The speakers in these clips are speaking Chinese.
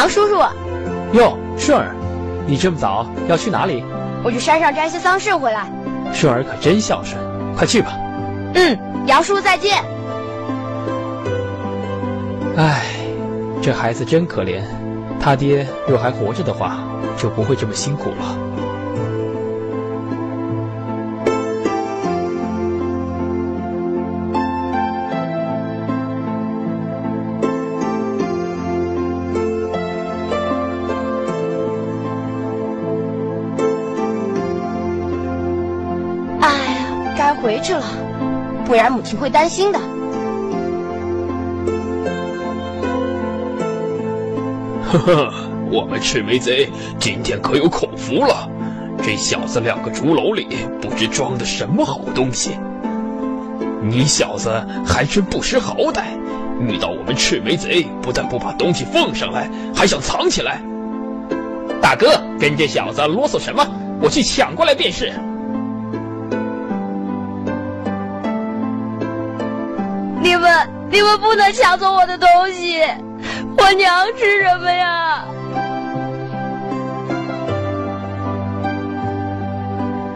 杨叔叔。哟，顺儿，你这么早要去哪里？我去山上摘些桑葚回来。顺儿可真孝顺，快去吧。嗯，杨叔再见。唉，这孩子真可怜，他爹若还活着的话，就不会这么辛苦了。去了，不然母亲会担心的。呵呵，我们赤眉贼今天可有口福了。这小子两个竹篓里不知装的什么好东西。你小子还真不识好歹，遇到我们赤眉贼，不但不把东西奉上来，还想藏起来。大哥，跟这小子啰嗦什么？我去抢过来便是。你们，你们不能抢走我的东西，我娘吃什么呀？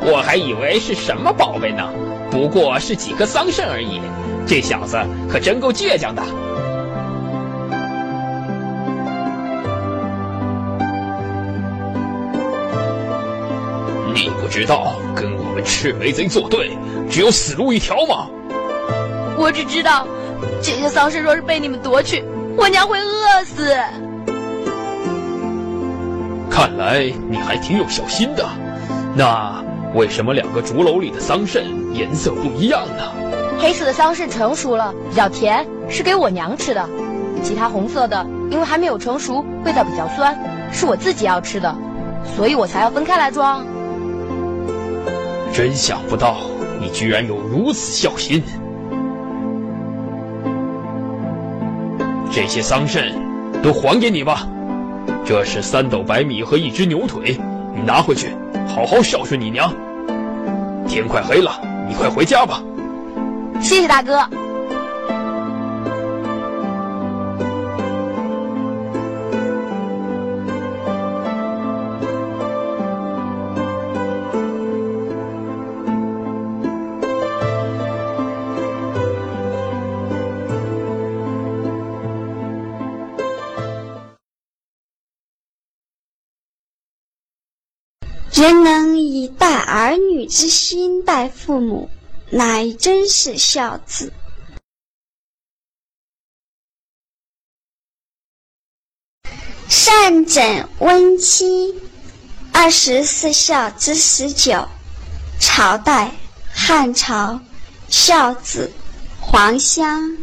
我还以为是什么宝贝呢，不过是几颗桑葚而已。这小子可真够倔强的。你不知道跟我们赤眉贼作对，只有死路一条吗？我只知道，这些桑葚若是被你们夺去，我娘会饿死。看来你还挺有孝心的。那为什么两个竹篓里的桑葚颜色不一样呢？黑色的桑葚成熟了，比较甜，是给我娘吃的；其他红色的，因为还没有成熟，味道比较酸，是我自己要吃的，所以我才要分开来装。真想不到，你居然有如此孝心。这些桑葚都还给你吧，这是三斗白米和一只牛腿，你拿回去，好好孝顺你娘。天快黑了，你快回家吧。谢谢大哥。人能以待儿女之心待父母，乃真是孝子。善枕温妻，二十四孝之十九，朝代汉朝，孝子黄香。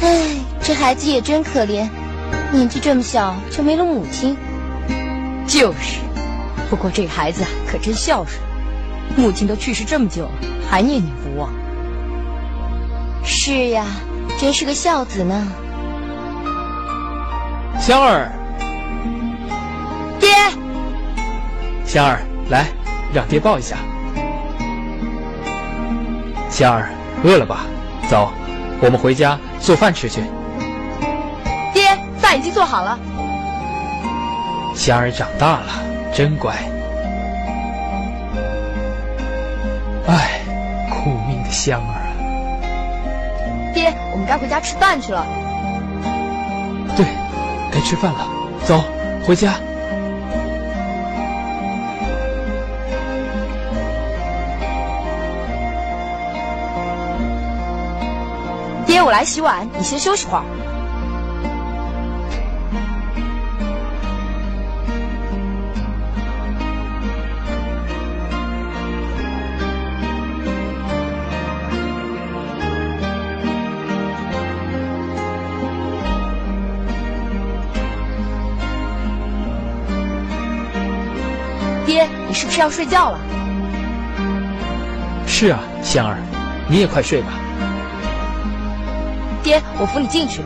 唉，这孩子也真可怜，年纪这么小就没了母亲。就是，不过这孩子可真孝顺，母亲都去世这么久了，还念念不忘。是呀，真是个孝子呢。香儿，爹，香儿，来，让爹抱一下。香儿，饿了吧？走。我们回家做饭吃去。爹，饭已经做好了。香儿长大了，真乖。唉，苦命的香儿啊！爹，我们该回家吃饭去了。对，该吃饭了，走，回家。我来洗碗，你先休息会儿。爹，你是不是要睡觉了？是啊，香儿，你也快睡吧。爹，我扶你进去。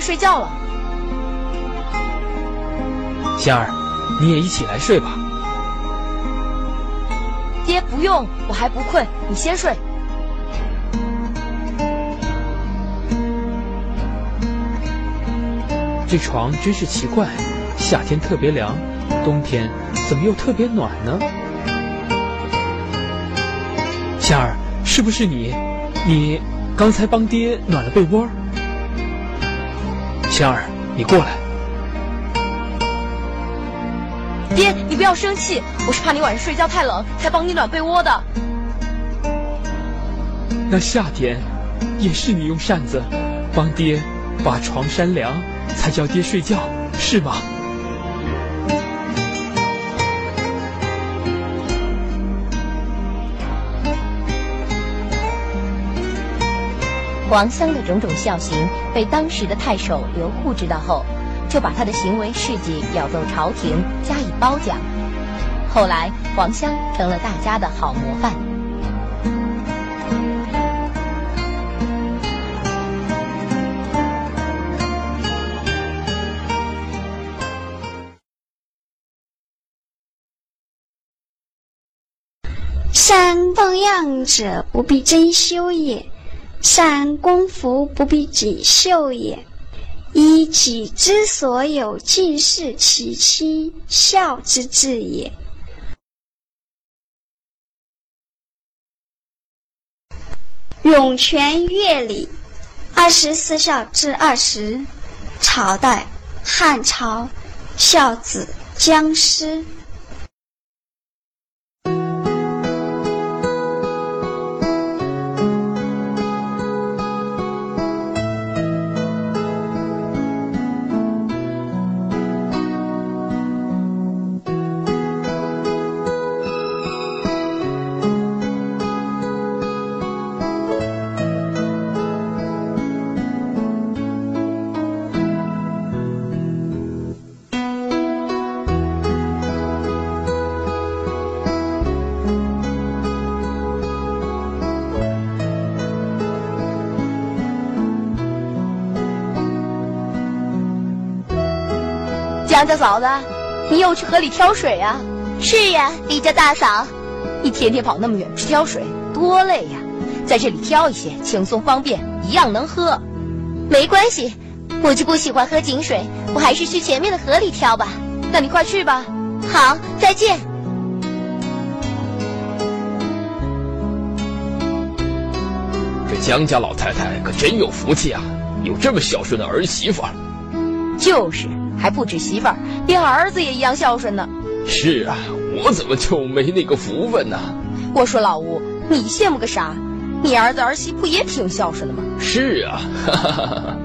该睡觉了。仙儿，你也一起来睡吧。爹，不用，我还不困，你先睡。这床真是奇怪，夏天特别凉，冬天怎么又特别暖呢？仙儿，是不是你？你刚才帮爹暖了被窝？香儿，你过来。爹，你不要生气，我是怕你晚上睡觉太冷，才帮你暖被窝的。那夏天，也是你用扇子帮爹把床扇凉。才叫爹睡觉，是吗？黄香的种种孝行被当时的太守刘护知道后，就把他的行为事迹表奏朝廷，加以褒奖。后来，黄香成了大家的好模范。善奉养者，不必真修也；善功夫，不必己秀也。以己之所有，尽是其亲孝之至也。涌泉乐礼，二十四孝至二十，朝代汉朝，孝子僵尸。江家嫂子，你又去河里挑水呀？是呀，李家大嫂，你天天跑那么远去挑水，多累呀！在这里挑一些，轻松方便，一样能喝。没关系，我就不喜欢喝井水，我还是去前面的河里挑吧。那你快去吧。好，再见。这江家老太太可真有福气啊，有这么孝顺的儿媳妇。就是。还不止媳妇儿，连儿子也一样孝顺呢。是啊，我怎么就没那个福分呢？我说老吴，你羡慕个啥？你儿子儿媳不也挺孝顺的吗？是啊，哈哈哈哈。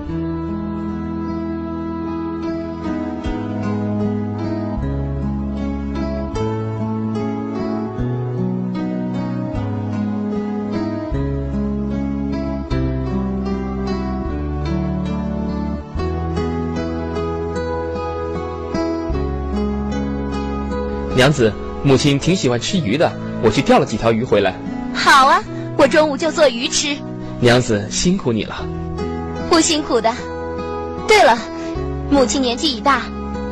娘子，母亲挺喜欢吃鱼的，我去钓了几条鱼回来。好啊，我中午就做鱼吃。娘子辛苦你了。不辛苦的。对了，母亲年纪已大，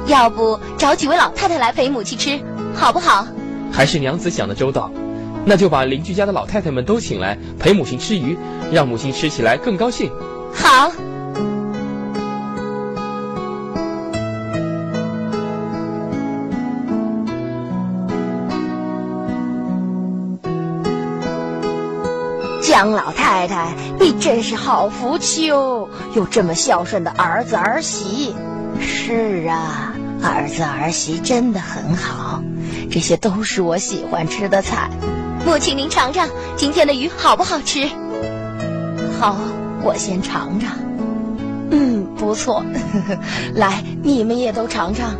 要不找几位老太太来陪母亲吃，好不好？还是娘子想的周到，那就把邻居家的老太太们都请来陪母亲吃鱼，让母亲吃起来更高兴。好。江老太太，你真是好福气哦，有这么孝顺的儿子儿媳。是啊，儿子儿媳真的很好，这些都是我喜欢吃的菜。母亲，您尝尝今天的鱼好不好吃？好，我先尝尝。嗯，不错。来，你们也都尝尝。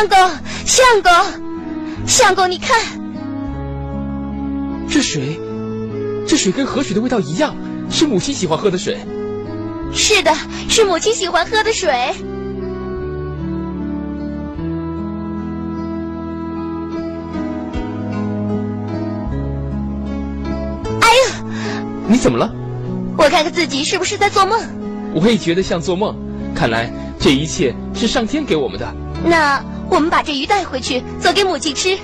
相公，相公，相公，你看，这水，这水跟河水的味道一样，是母亲喜欢喝的水。是的，是母亲喜欢喝的水。哎呀，你怎么了？我看看自己是不是在做梦。我也觉得像做梦。看来这一切是上天给我们的。那我们把这鱼带回去，做给母亲吃。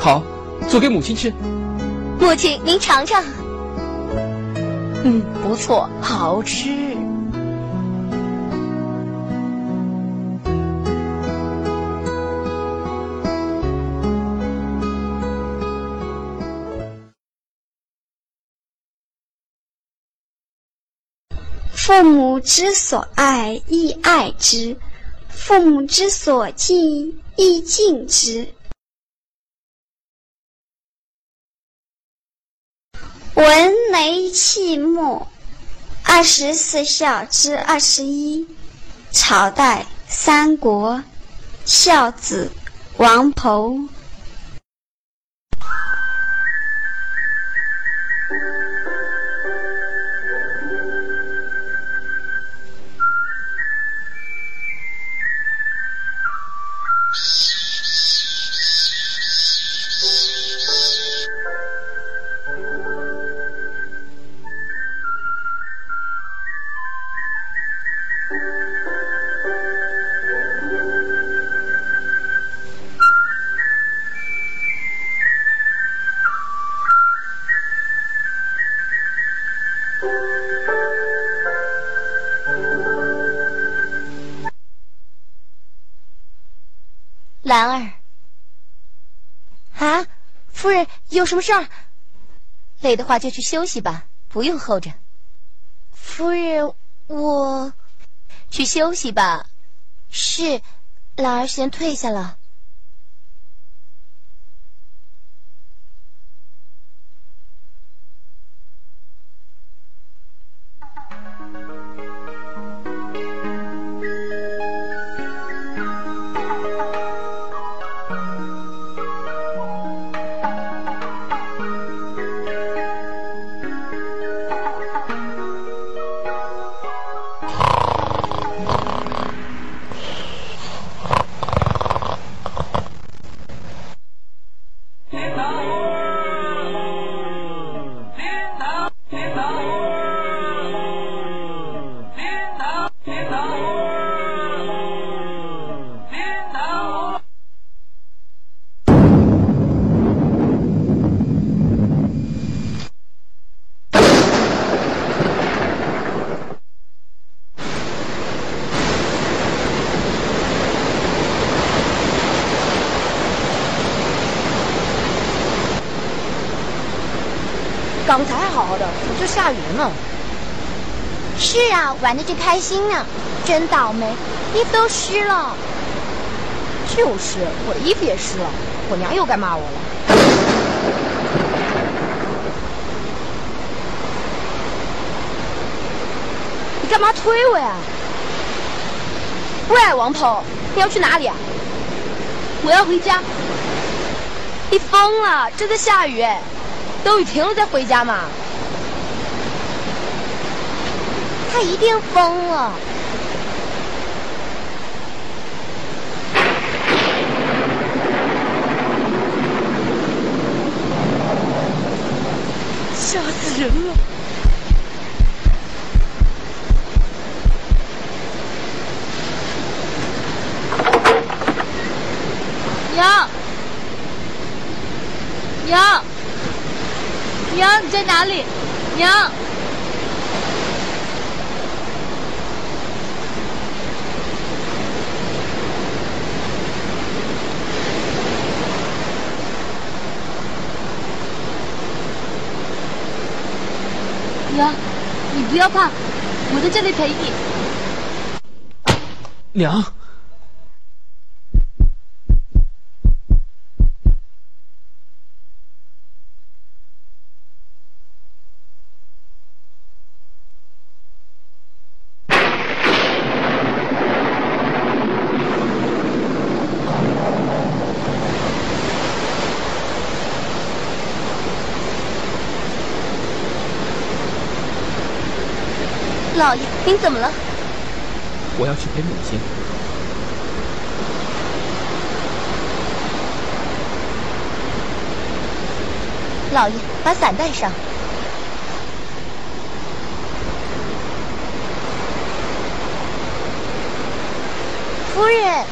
好，做给母亲吃。母亲，您尝尝。嗯，不错，好吃。父母之所爱，亦爱之；父母之所敬，亦敬之。文雷契末，二十四孝之二十一。朝代三国，孝子王侯。Thank you. 有什么事儿？累的话就去休息吧，不用候着。夫人，我去休息吧。是，兰儿先退下了。玩的正开心呢，真倒霉，衣服都湿了。就是，我的衣服也湿了，我娘又该骂我了。你干嘛推我呀？喂，王头，你要去哪里啊？我要回家。你疯了？正在下雨哎。等雨停了再回家嘛。他一定疯了。吓死人了！娘，娘。娘，你在哪里？娘，娘，你不要怕，我在这里陪你。娘。老爷，您怎么了？我要去陪母亲。老爷，把伞带上。夫人。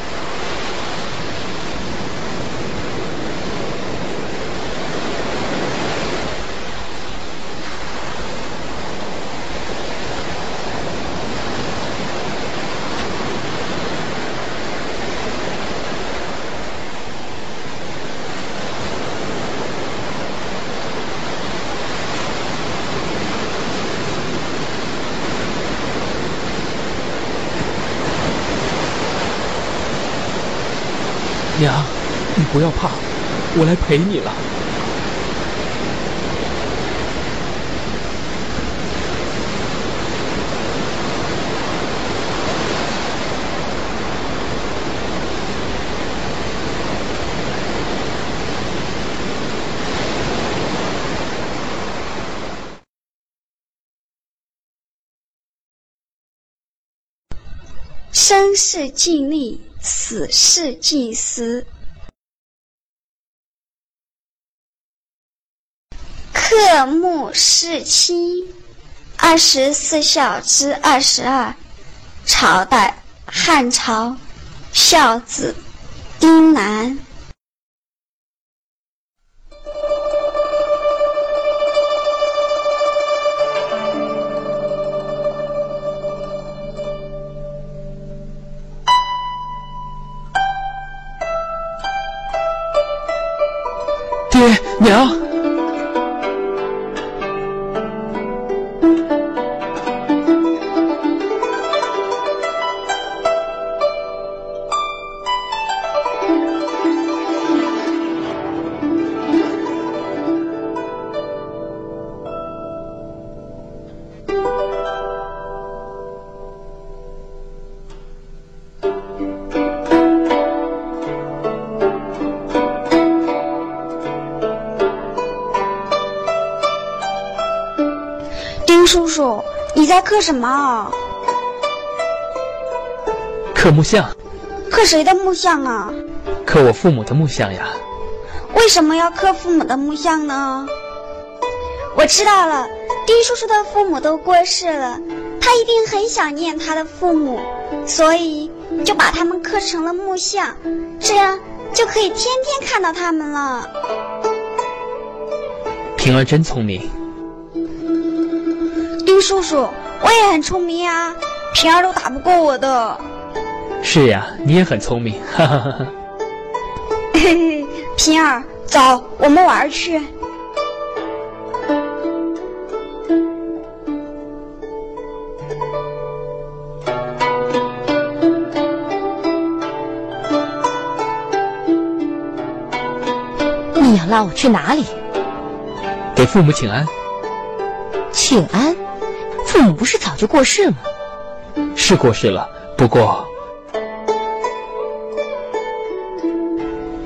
娘，你不要怕，我来陪你了。生事尽力。死事尽思，刻木事期，二十四孝之二十二，朝代汉朝，孝子丁南。娘。你在刻什么？刻木像。刻谁的木像啊？刻我父母的木像呀。为什么要刻父母的木像呢？我知道了，丁叔叔的父母都过世了，他一定很想念他的父母，所以就把他们刻成了木像，这样就可以天天看到他们了。平儿真聪明。丁叔叔，我也很聪明呀，平儿都打不过我的。是呀，你也很聪明，哈哈哈哈。嘿嘿，平儿，走，我们玩去。你要拉我去哪里？给父母请安。请安。父母不是早就过世吗？是过世了，不过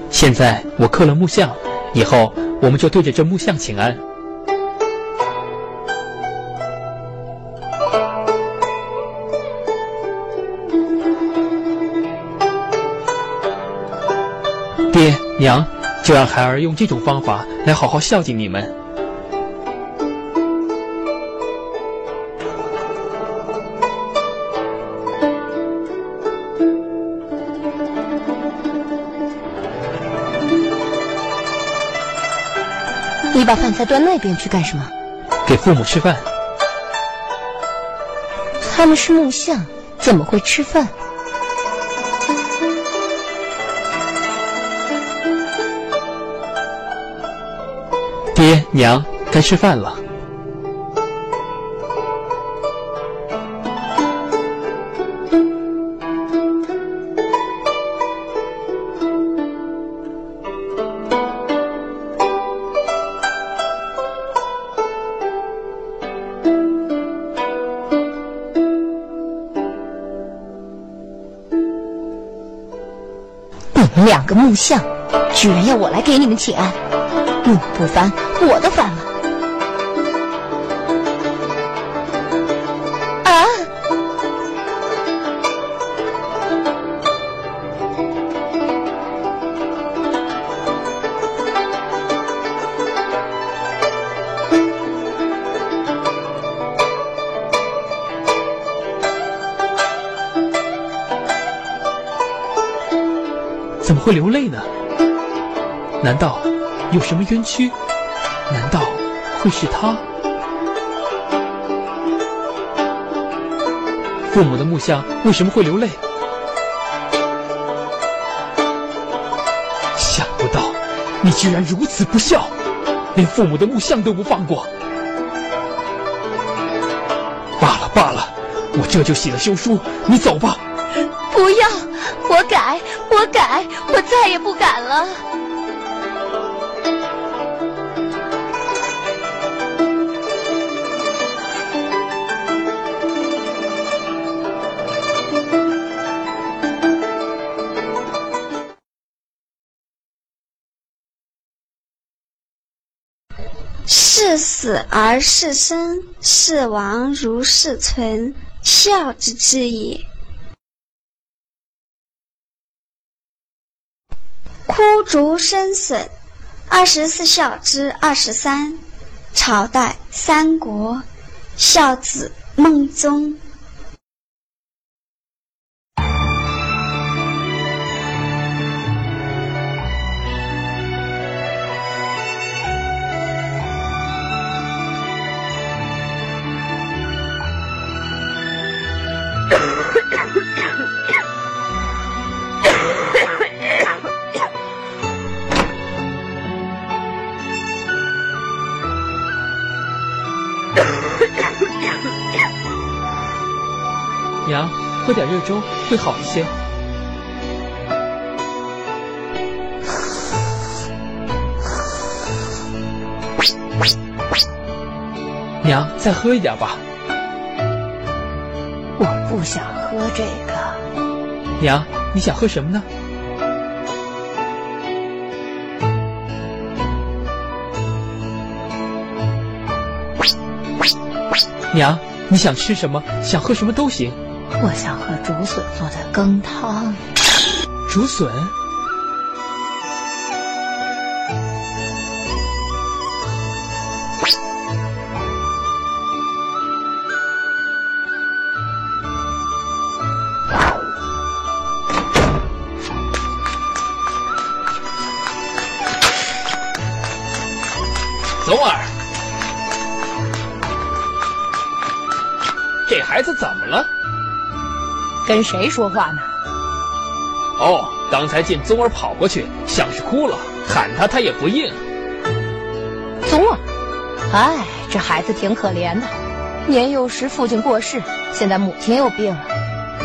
现在我刻了木像，以后我们就对着这木像请安。爹娘，就让孩儿用这种方法来好好孝敬你们。你把饭菜端那边去干什么？给父母吃饭。他们是木像，怎么会吃饭？爹娘，该吃饭了。木像，居然要我来给你们请安，你不翻，我的翻了。会流泪呢？难道有什么冤屈？难道会是他？父母的木像为什么会流泪？想不到你居然如此不孝，连父母的木像都不放过。罢了罢了，我这就写了休书，你走吧。不要，我改，我改，我再也不敢了。视死而视生，视亡如视存，孝之至也。孤竹生笋，二十四孝之二十三，朝代三国，孝子孟宗。娘，喝点热粥会好一些。娘，再喝一点吧。我不想喝这个。娘，你想喝什么呢？娘，你想吃什么？想喝什么都行。我想喝竹笋做的羹汤。竹笋？宗儿，这孩子怎么了？跟谁说话呢？哦，刚才见宗儿跑过去，像是哭了，喊他他也不应。宗儿，哎，这孩子挺可怜的，年幼时父亲过世，现在母亲又病了，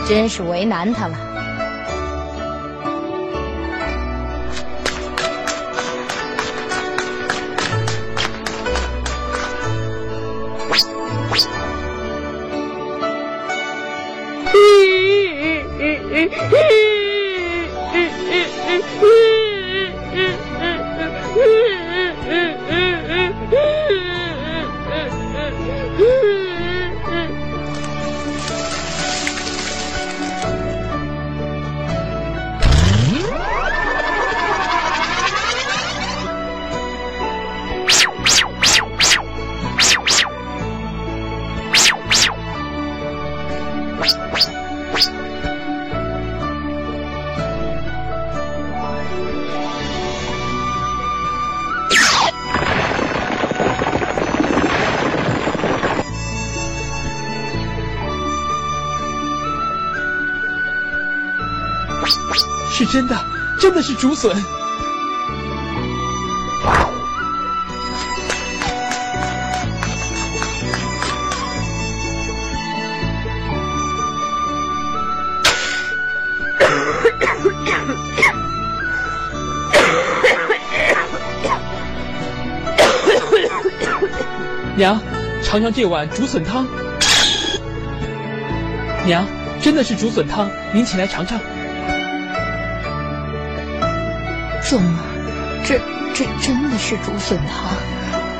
真是为难他了。竹笋。娘，尝尝这碗竹笋汤。娘，真的是竹笋汤，您起来尝尝。宗儿，这这真的是竹笋汤，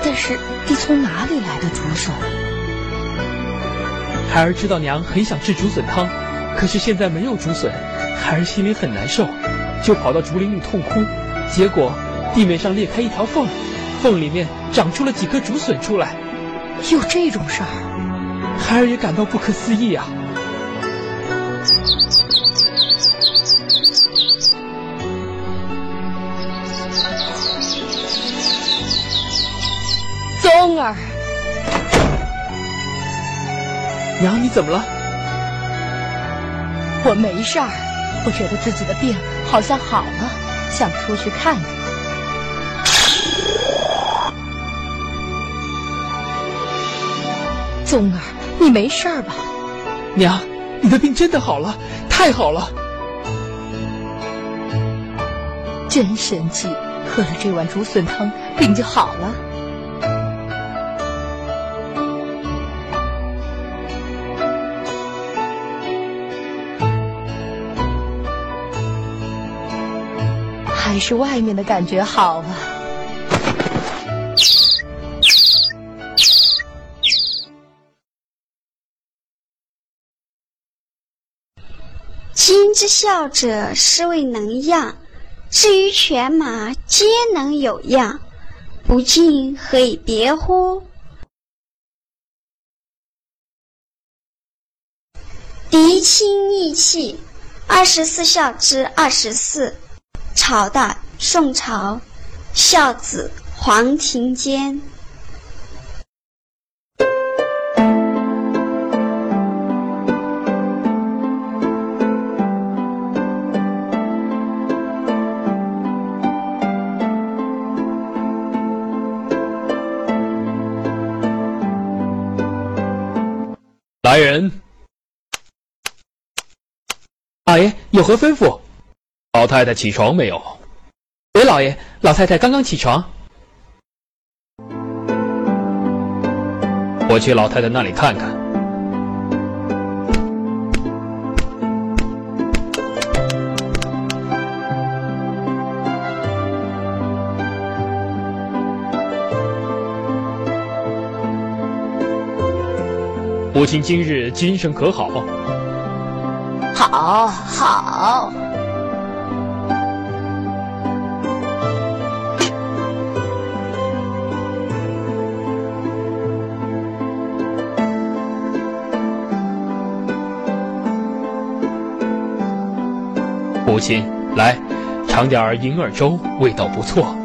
但是你从哪里来的竹笋？孩儿知道娘很想吃竹笋汤，可是现在没有竹笋，孩儿心里很难受，就跑到竹林里痛哭。结果地面上裂开一条缝，缝里面长出了几颗竹笋出来。有这种事儿？孩儿也感到不可思议啊！娘，你怎么了？我没事儿，我觉得自己的病好像好了，想出去看看。宗儿，你没事儿吧？娘，你的病真的好了，太好了！真神奇，喝了这碗竹笋汤，病就好了。还是外面的感觉好啊！今之孝者，是谓能养；至于犬马，皆能有样。不敬，何以别乎？嫡亲逆气，二十四孝之二十四。朝代宋朝，孝子黄庭坚。来人，老爷有何吩咐？老太太起床没有？喂，老爷，老太太刚刚起床。我去老太太那里看看。母亲今日精神可好？好，好。母亲，来，尝点银耳粥，味道不错。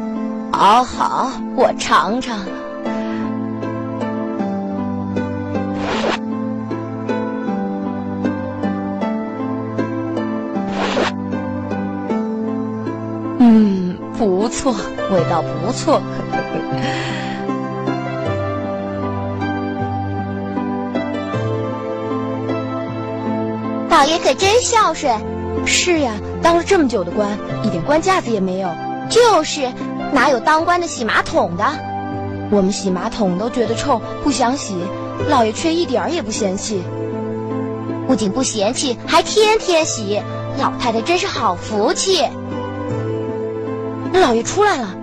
好好，我尝尝。嗯，不错，味道不错。老爷可真孝顺。是呀，当了这么久的官，一点官架子也没有。就是，哪有当官的洗马桶的？我们洗马桶都觉得臭，不想洗。老爷却一点儿也不嫌弃，不仅不嫌弃，还天天洗。老太太真是好福气。老爷出来了。